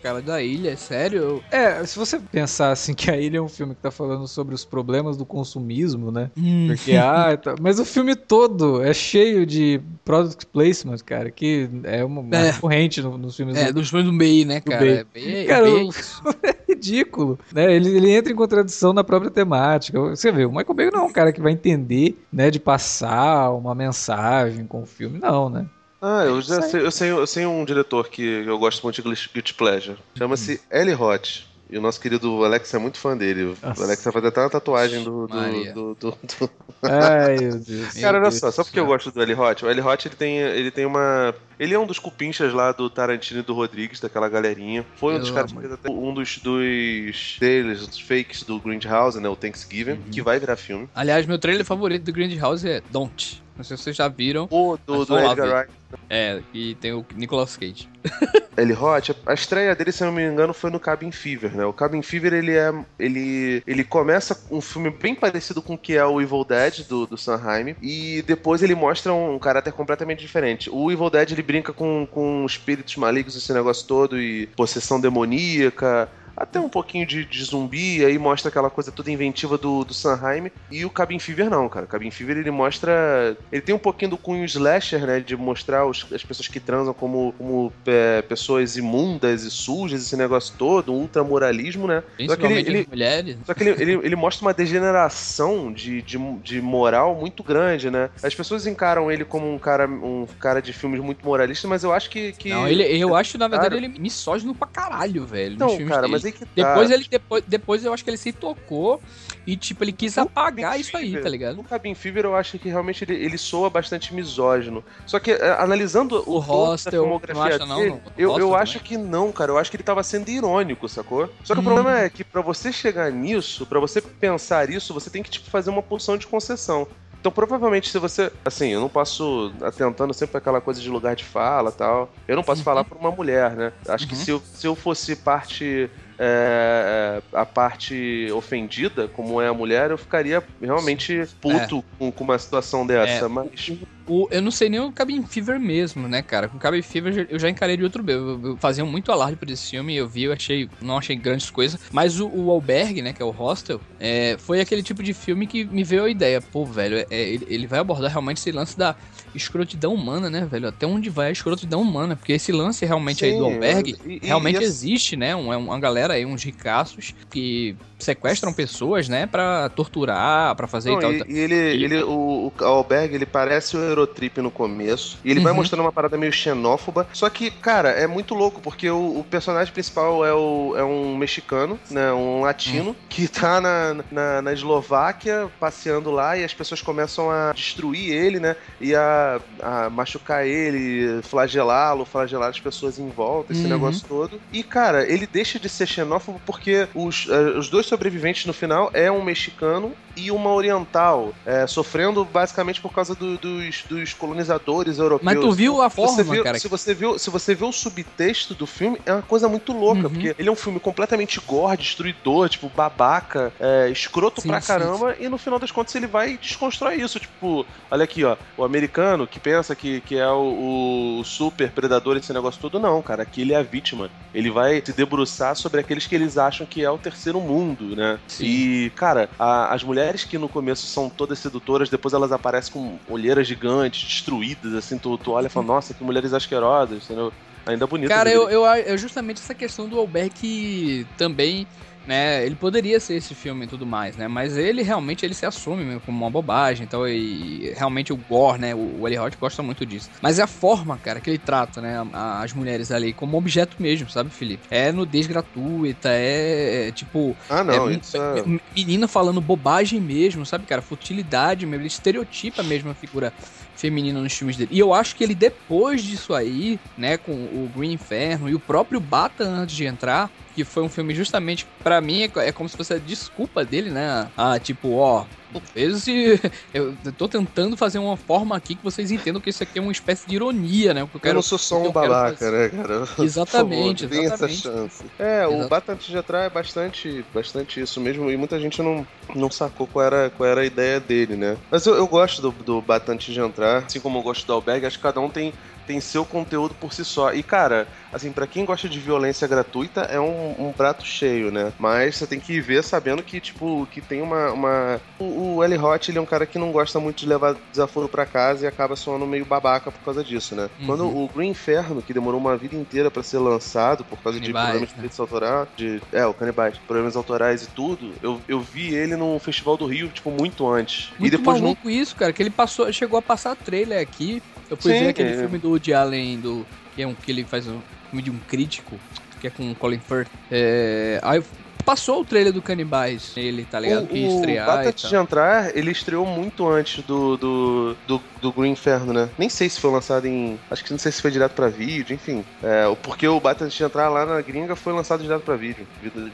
cara, da ilha, é sério. É, se você pensar assim que a ilha é um filme que tá falando sobre os problemas do consumismo, né? Hum. Porque, ah, tá- mas o filme todo é cheio de product placement, cara, que é uma, uma É. corrente no- nos filmes É, do dos filmes do Bay, né, Do cara? Bay. É bem, Cara, bem o- isso. *laughs* é ridículo, né? Ele, ele entra em contradição na própria temática. Você vê, o Michael Bay não é um cara que vai entender, né, de passar uma mensagem com o filme, não, né? Ah, eu já sei, eu sei, eu sei um diretor que eu gosto muito de Guilty Pleasure. Chama-se Eli Roth. E o nosso querido Alex é muito fã dele. Nossa. O Alex vai fazer até uma tatuagem do. do, Maria. do, do- do- Ai, meu Deus. *laughs* Cara, olha Deus só, só porque eu gosto do Eli Roth. O Eli Roth ele tem, ele tem uma. Ele é um dos cupinchas lá do Tarantino e do Rodrigues, daquela galerinha. Foi um dos caras que fez até um dos, dos deles, dos fakes do Grindhouse, né? O Thanksgiving, Uhum. que vai virar filme. Aliás, meu trailer favorito do Grand House é Don't. Não sei se vocês já viram. O do, do Edgar. Wright. É, e tem o Nicolas Cage. *laughs* Eli Roth, a estreia dele, se eu não me engano, foi no Cabin Fever, né? O Cabin Fever, ele é. Ele, ele começa um filme bem parecido com o que é o Evil Dead do, do Sanheim. E depois ele mostra um caráter completamente diferente. O Evil Dead ele brinca com, com espíritos malignos, esse negócio todo, e possessão demoníaca. Até um pouquinho de, de zumbi, aí mostra aquela coisa toda inventiva do, do Sanheim. E o Cabin Fever não, cara. O Cabin Fever ele mostra. Ele tem um pouquinho do cunho slasher, né? De mostrar os- as pessoas que transam como, como é, pessoas imundas e sujas, esse negócio todo, um ultramoralismo, né? Só que ele, ele- mulheres. só que ele, ele, ele mostra uma degeneração de, de, de moral muito grande, né? As pessoas encaram ele como um cara, um cara de filmes muito moralista, mas eu acho que. que... Não, ele, eu acho, na verdade, Cara. ele é misógino pra caralho, velho. Não, filmes cara, mas aí que tá. Depois ele depois, depois eu acho que ele se tocou e tipo ele quis No apagar Cabin isso aí, Fever- tá ligado? No Cabin Fever eu acho que realmente ele, ele soa bastante misógino. Só que é, analisando o, O Hostel, filmografia não acha não? dele, eu, Hostel eu também? acho que não, cara. Eu acho que ele tava sendo irônico, sacou? Só que Hum. o problema é que pra você chegar nisso, pra você pensar isso, você tem que tipo fazer uma porção de concessão. Então, provavelmente, se você. Assim, eu não posso. Atentando sempre aquela coisa de lugar de fala tal. Eu não posso falar por uma mulher, né? Acho que Uhum. se eu, se eu fosse parte. É, a parte ofendida, como é a mulher, eu ficaria realmente puto com, com uma situação dessa. É. Mas. O, eu não sei nem o Cabin Fever mesmo, né, cara? Com Cabin Fever eu já encarei de outro bem. Eu, eu fazia muito alarde por esse filme, eu vi, eu achei, não achei grandes coisas. Mas o, o Albergue, né, que é o Hostel, é, foi aquele tipo de filme que me veio a ideia. Pô, velho, é, ele, ele vai abordar realmente esse lance da escrotidão humana, né, velho? Até onde vai a escrotidão humana? Porque esse lance realmente aí do Sim, Albergue e- e- realmente e assim- existe, né? Um, é uma galera aí, uns ricaços que sequestram pessoas, né, pra torturar, pra fazer Não, e tal. e, e ele, ele o, o Alberg, ele parece o Eurotrip no começo. E ele vai Uhum. mostrando uma parada meio xenófoba. Só que, cara, é muito louco, porque o, o personagem principal é, o, é um mexicano, né? Um latino, que tá na, na, na Eslováquia passeando lá e as pessoas começam a destruir ele, né? E a, a machucar ele, flagelá-lo, flagelar as pessoas em volta, esse Uhum. negócio todo. E, cara, ele deixa de ser xenófobo porque os, eh, os dois sobreviventes no final é um mexicano e uma oriental, eh, sofrendo basicamente por causa do- dos, dos colonizadores europeus. Mas tu viu a forma, viu- cara? Se você, viu, se você viu o subtexto do filme, é uma coisa muito louca, Uhum. porque ele é um filme completamente gore, destruidor, tipo, babaca, é, escroto Sim, pra sim, caramba, e no final das contas ele vai e desconstrói isso. Tipo, olha aqui, ó, o americano que pensa que, que é o, o super predador esse negócio todo, não, cara, aqui ele é a vítima. Ele vai se debruçar sobre aqueles que eles acham que é o terceiro mundo, né? Sim. E, cara, a- as mulheres que no começo são todas sedutoras, depois elas aparecem com olheiras gigantes, destruídas, assim, tu, tu olha e fala, nossa, que mulheres asquerosas, entendeu? Ainda bonito. Cara, eu, eu, é justamente essa questão do Alberg que também, né, ele poderia ser esse filme e tudo mais, né, mas ele realmente ele se assume mesmo como uma bobagem, então, e realmente o Gore, né, o, o Eli Roth gosta muito disso. Mas é a forma, cara, que ele trata, né, a- as mulheres ali como objeto mesmo, sabe, Felipe? É nudez gratuita, é, é, tipo, Ah, não, é, isso é... me- menina falando bobagem mesmo, sabe, cara? Futilidade mesmo. Ele estereotipa mesmo a figura feminina nos filmes dele. E eu acho que ele, depois disso aí, né, com o Green Inferno e o próprio Bata antes de entrar, que foi um filme justamente, pra mim, é, é como se fosse a desculpa dele, né? Ah, tipo, ó. *laughs* Eu tô tentando fazer uma forma aqui que vocês entendam que isso aqui é uma espécie de ironia, né? Porque eu Eu quero não sou só o um eu babaca, né, cara? Exatamente, favor, dê essa exatamente. chance. É, o Exato. Batante de Atrás é bastante, bastante isso mesmo, e muita gente não, não sacou qual era, qual era a ideia dele, né? Mas eu, eu gosto do, do Batante de Entrar, assim como eu gosto do Alberg, acho que cada um tem, tem seu conteúdo por si só. E, cara, assim, pra quem gosta de violência gratuita, é um, um prato cheio, né? Mas você tem que ver sabendo que, tipo, que tem uma... uma... O, o Eli Roth, ele é um cara que não gosta muito de levar desaforo pra casa e acaba soando meio babaca por causa disso, né? Uhum. Quando o Green Inferno, que demorou uma vida inteira pra ser lançado por causa de Canibais, problemas de né? direitos autorais, de, é, o Canibais, problemas autorais e tudo, eu, eu vi ele no Festival do Rio, tipo, muito antes. Muito e depois não maluco isso, cara, que ele passou, chegou a passar trailer aqui. Eu fui Sim, ver aquele é. filme do Woody Allen, do, que é um que ele faz um filme de um crítico, que é com o Colin Firth. É, aí passou o trailer do Canibais, ele, tá ligado? que ia O, o estrear Batante tal. de Entrar, ele estreou muito antes do, do, do, do Green Inferno, né? Nem sei se foi lançado em. Acho que não sei se foi direto pra vídeo, enfim. É, o- porque o Batante de Entrar lá na gringa foi lançado direto pra vídeo,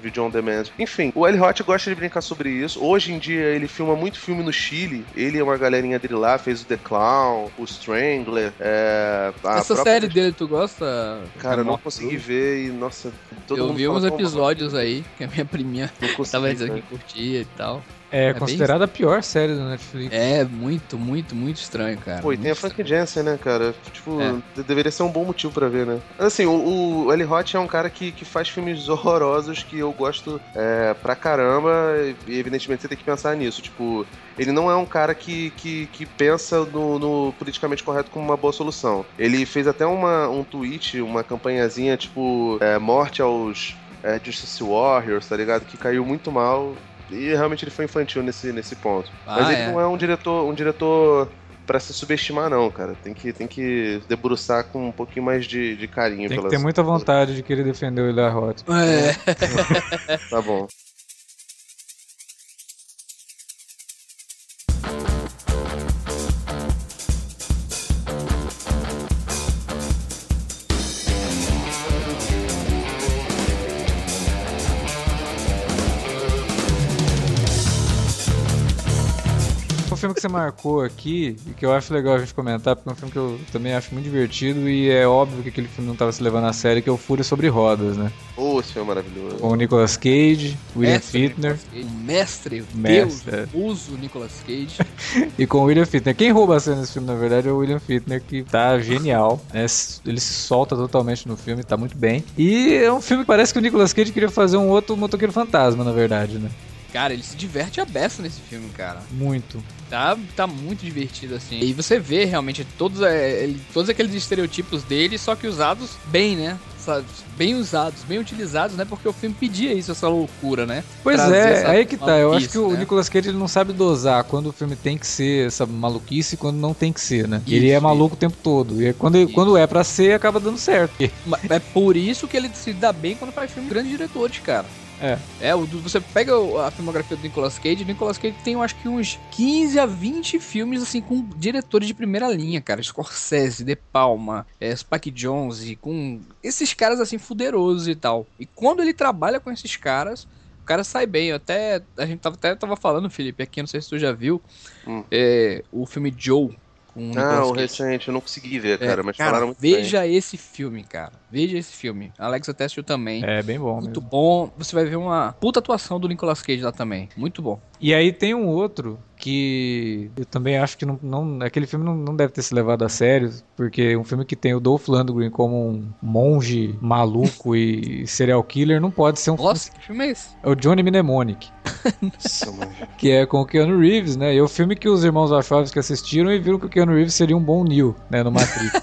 vídeo, on demand. Enfim, o Eli Roth gosta de brincar sobre isso. Hoje em dia ele filma muito filme no Chile. Ele e uma galerinha dele lá fez o The Clown, o Strangler. É, Essa própria- série dele, tu gosta? Cara, eu não consegui ver e, nossa, todo Eu mundo vi fala uns episódios aí, que a minha priminha Não consegui, tava dizendo cara. que curtia e tal. É, bem considerada a pior série do Netflix. É muito, muito, muito estranho, cara. Pô, e tem a Muito Frank Jensen, né, cara? Tipo, É. de- deveria ser um bom motivo pra ver, né? Assim, o, o Eli Roth é um cara que, que faz filmes *laughs* horrorosos que eu gosto é, pra caramba e evidentemente você tem que pensar nisso. Tipo, ele não é um cara que, que, que pensa no, no politicamente correto como uma boa solução. Ele fez até uma, um tweet, uma campanhazinha, tipo, é, morte aos é, Justice Warriors, tá ligado? Que caiu muito mal. E realmente ele foi infantil nesse, nesse ponto. Ah, Mas ele é. não é um diretor, um diretor para se subestimar, não, cara. Tem que, tem que debruçar com um pouquinho mais de, de carinho. Tem que ter muita vontade de querer defender o Eli Roth. É. Tá bom. *laughs* filme que você marcou aqui e que eu acho legal a gente comentar, porque é um filme que eu também acho muito divertido e é óbvio que aquele filme não estava se levando a sério, que é o Fúria sobre Rodas, né? Oh, esse filme é maravilhoso. Com o Nicolas Cage, William Mestre Fittner Cage, O mestre, o Mestre, deus, o uso Nicolas Cage. *laughs* e com o William Fittner. Quem rouba a cena nesse filme, na verdade, é o William Fittner, que tá genial. né? Ele se solta totalmente no filme, tá muito bem. E é um filme que parece que o Nicolas Cage queria fazer um outro motoqueiro fantasma, na verdade, né? Cara, ele se diverte a beça nesse filme, cara. Muito. Tá, tá muito divertido, assim. E você vê realmente todos, é, todos aqueles estereotipos dele, só que usados bem, né? Bem usados, bem utilizados, né? Porque o filme pedia isso, essa loucura, né? Pois Trazer é, essa aí que tá. Eu acho que o né? Nicolas Cage ele não sabe dosar quando o filme tem que ser essa maluquice e quando não tem que ser, né? Isso, ele é isso. maluco o tempo todo. E quando, Isso. quando é pra ser, acaba dando certo. É por isso que ele se dá bem quando faz filme de grandes diretores, cara. É. É, você pega a filmografia do Nicolas Cage, o Nicolas Cage tem, eu acho que uns 15 a 20 filmes, assim, com diretores de primeira linha, cara. Scorsese, De Palma, é, Spike Jonze, com esses caras, assim, fuderosos e tal. E quando ele trabalha com esses caras, o cara sai bem. Eu até, a gente tava, até tava falando, Felipe, aqui, não sei se tu já viu, Hum. é, o filme Joe, com o Ah, o recente, eu não consegui ver, É, cara, mas cara, falaram muito bem. veja esse filme, cara. Veja esse filme. Alex assistiu também. É bem bom Muito mesmo. bom. Você vai ver uma puta atuação do Nicolas Cage lá também. Muito bom. E aí tem um outro que eu também acho que não, não aquele filme não, não deve ter se levado a sério, porque um filme que tem o Dolph Lundgren como um monge maluco e *laughs* serial killer não pode ser um Nossa, que filme é esse? é o Johnny Mnemonic, Nossa, *laughs* que é com o Keanu Reeves, né? E é o filme que os irmãos Wachowski assistiram e viram que o Keanu Reeves seria um bom Neo, né, no Matrix.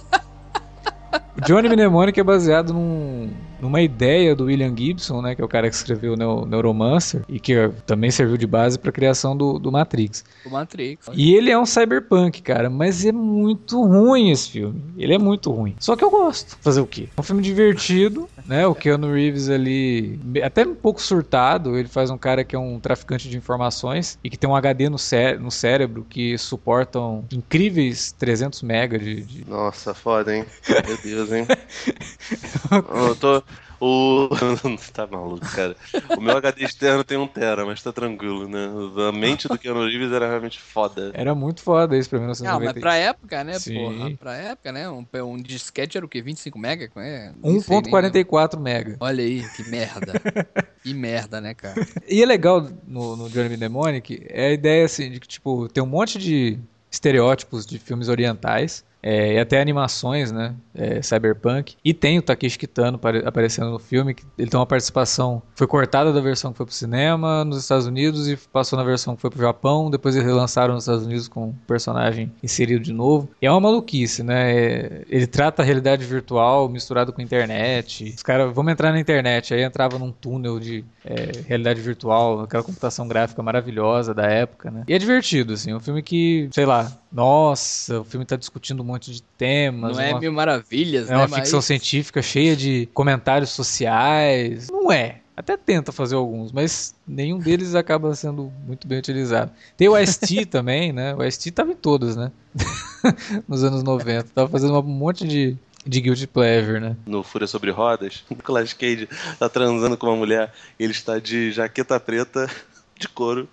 O *laughs* Johnny Mnemonic é baseado num- numa ideia do William Gibson, né, que é o cara que escreveu Neo, Neuromancer e que também serviu de base para a criação do, do Matrix. O Matrix. E ele é um cyberpunk, cara, mas é muito ruim esse filme. Ele é muito ruim. Só que eu gosto. Fazer o quê? É um filme divertido, né? O Keanu Reeves ali, até um pouco surtado, ele faz um cara que é um traficante de informações e que tem um HD no, cé no cérebro que suportam incríveis 300 mega de, de- Nossa, foda, hein? Meu Deus, hein? *laughs* eu tô. O. *laughs* tá maluco, cara. O meu HD externo tem um tera, mas tá tranquilo, né? A mente do Keanu Reeves era realmente foda. Era muito foda isso pra Não, mas 1990. pra época, né, Sim. porra? Pra época, né? Um, um disquete era o quê? 25 mega? É, nem sei nem- 1.44 mega. Olha aí, que merda. *laughs* que merda, né, cara? E é legal no, no Johnny Mnemonic é a ideia assim de que tipo tem um monte de estereótipos de filmes orientais é, e até animações, né, é, cyberpunk. E tem o Takeshi Kitano apare- aparecendo no filme, que ele tem uma participação, foi cortada da versão que foi pro cinema nos Estados Unidos e passou na versão que foi pro Japão. Depois eles relançaram nos Estados Unidos com o personagem inserido de novo. E é uma maluquice, né? É, ele trata a realidade virtual misturado com internet. Os caras, vamos entrar na internet. Aí entrava num túnel de é, realidade virtual, aquela computação gráfica maravilhosa da época, né? E é divertido, assim, um filme que, sei lá, nossa, o filme tá discutindo um monte de temas. Não é uma- mil maravilhas, é né? uma mas- ficção científica cheia de comentários sociais. Não é. Até tenta fazer alguns, mas nenhum deles acaba sendo muito bem utilizado. Tem o Ice-T *laughs* também, né? O Ice-T tava em todos, né? *laughs* Nos anos 90. Tava fazendo um monte de, de guilty pleasure, né? No Fúria sobre Rodas, o *laughs* Nicolas Cage tá transando com uma mulher, ele está de jaqueta preta, de couro.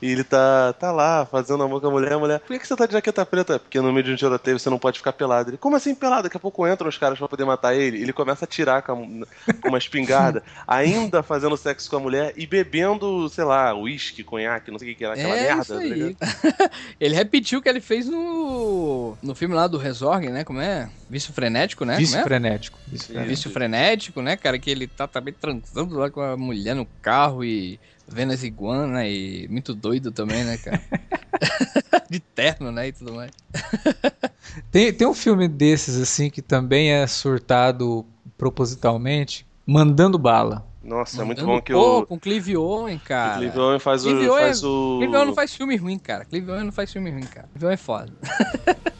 E ele tá, tá lá fazendo amor com a mulher. A mulher, por que, que você tá de jaqueta preta? Porque no meio de um tiroteio você não pode ficar pelado. Ele, como assim pelado? Daqui a pouco entram os caras pra poder matar ele. Ele começa a atirar com, a- com uma espingarda, *laughs* ainda fazendo sexo com a mulher e bebendo, sei lá, uísque, conhaque, não sei o que que era, aquela É merda. isso tá aí. ligado? *laughs* ele repetiu o que ele fez no no filme lá do Resorg, né? Como é? Vício frenético, né? Vício é? frenético. Vício frenético. Vício frenético, né, cara? Que ele tá também transando lá com a mulher no carro e vendo as iguanas e muito doido também, né, cara? *laughs* De terno, né, e tudo mais. *laughs* Tem, tem um filme desses, assim, que também é surtado propositalmente, mandando bala. Nossa, é muito Mandando- bom que Pô, o, com Clive Owen, o cara. Clive Owen faz o. Clive Owen faz o... Clive Owen não faz filme ruim, cara. Clive Owen não faz filme ruim, cara. Clive Owen é foda. *laughs*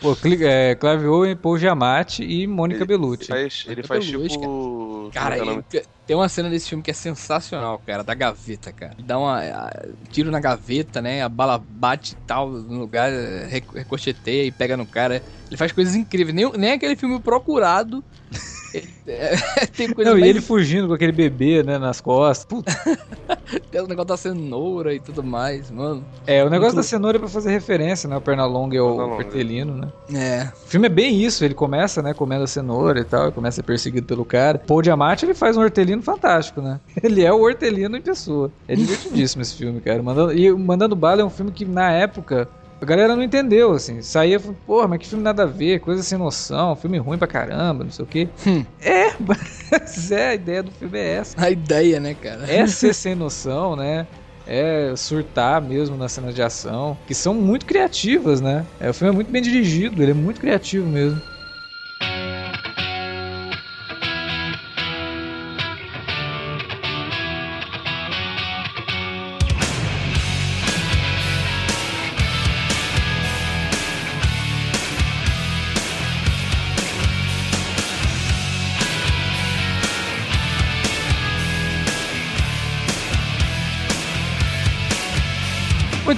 Pô, Cli- é, Clive Owen, Paul Giamatti e Mônica Ele Bellucci. faz, ele Mônica faz Bellucci, tipo. Cara, como é é o ele- Tem uma cena desse filme que é sensacional, cara, da gaveta, cara. Dá uma a- tiro na gaveta, né? A bala bate e tal no lugar, rec- ricocheteia e pega no cara. Ele faz coisas incríveis. Nem, nem aquele filme procurado. *laughs* é, tem coisa Não, e mais ele fugindo com aquele bebê, né, nas costas. Puta. *laughs* Tem o negócio da cenoura e tudo mais, mano. É, o negócio Muito- da cenoura é pra fazer referência, né? O Pernalonga e o. Hortelino, né? É. O filme é bem isso, ele começa, né, comendo a cenoura e tal, e começa a ser perseguido pelo cara. Paul Diamante, ele faz um hortelino fantástico, né? *laughs* Ele é o hortelino em pessoa. É divertidíssimo esse filme, cara. Mandando, e Mandando Bala é um filme que, na época, a galera não entendeu, assim. Saía porra, mas que filme nada a ver, coisa sem noção, filme ruim pra caramba, não sei o quê. Hum. É, *laughs* mas é, a ideia do filme é essa. A ideia, né, cara? É *laughs* ser sem noção, né? É surtar mesmo nas cenas de ação, que são muito criativas, né? É, o filme é muito bem dirigido, ele é muito criativo mesmo.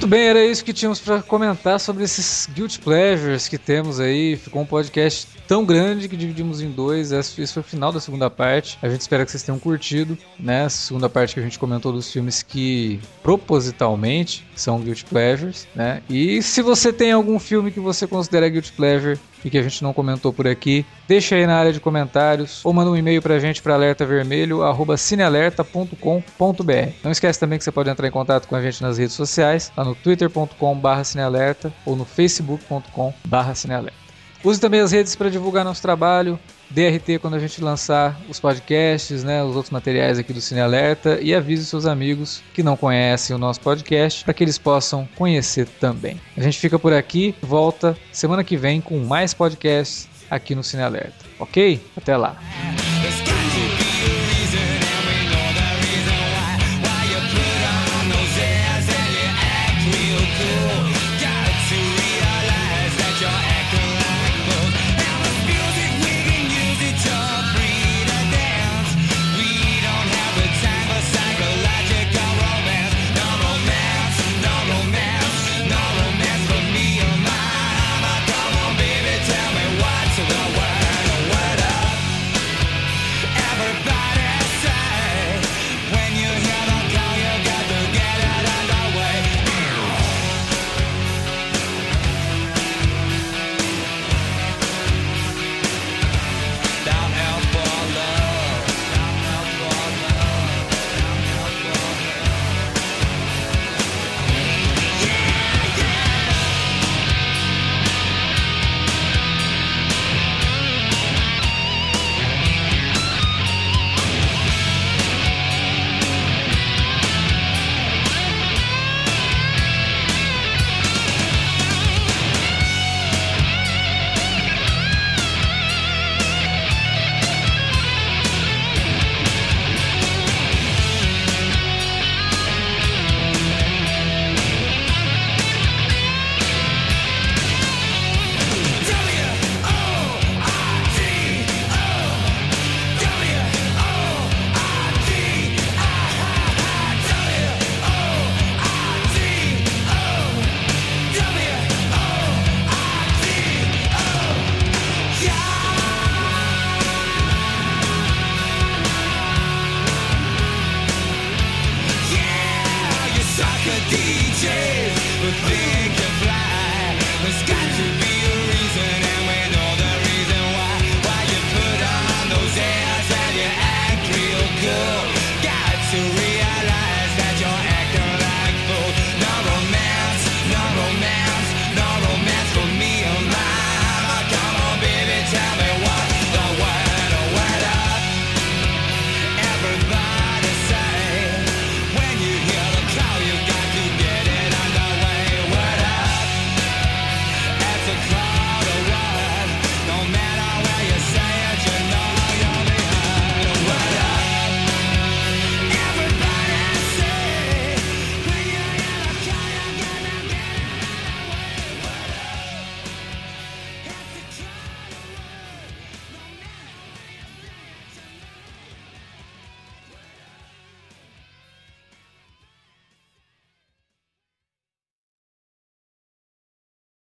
Muito bem, era isso que tínhamos pra comentar sobre esses guilty pleasures que temos aí. Ficou um podcast tão grande que dividimos em dois. Esse foi o final da segunda parte. A gente espera que vocês tenham curtido, né? Segunda parte que a gente comentou dos filmes que propositalmente são guilty pleasures, né? E se você tem algum filme que você considera guilty pleasure e que a gente não comentou por aqui, deixa aí na área de comentários ou manda um e-mail pra gente para alertavermelho@cinealerta.com.br. Não esquece também que você pode entrar em contato com a gente nas redes sociais, lá no twitter.com/cinealerta ou no facebook.com/cinealerta. Use também as redes para divulgar nosso trabalho, DRT quando a gente lançar os podcasts, né, os outros materiais aqui do Cine Alerta e avise seus amigos que não conhecem o nosso podcast para que eles possam conhecer também. A gente fica por aqui, volta semana que vem com mais podcasts aqui no Cine Alerta. OK? Até lá.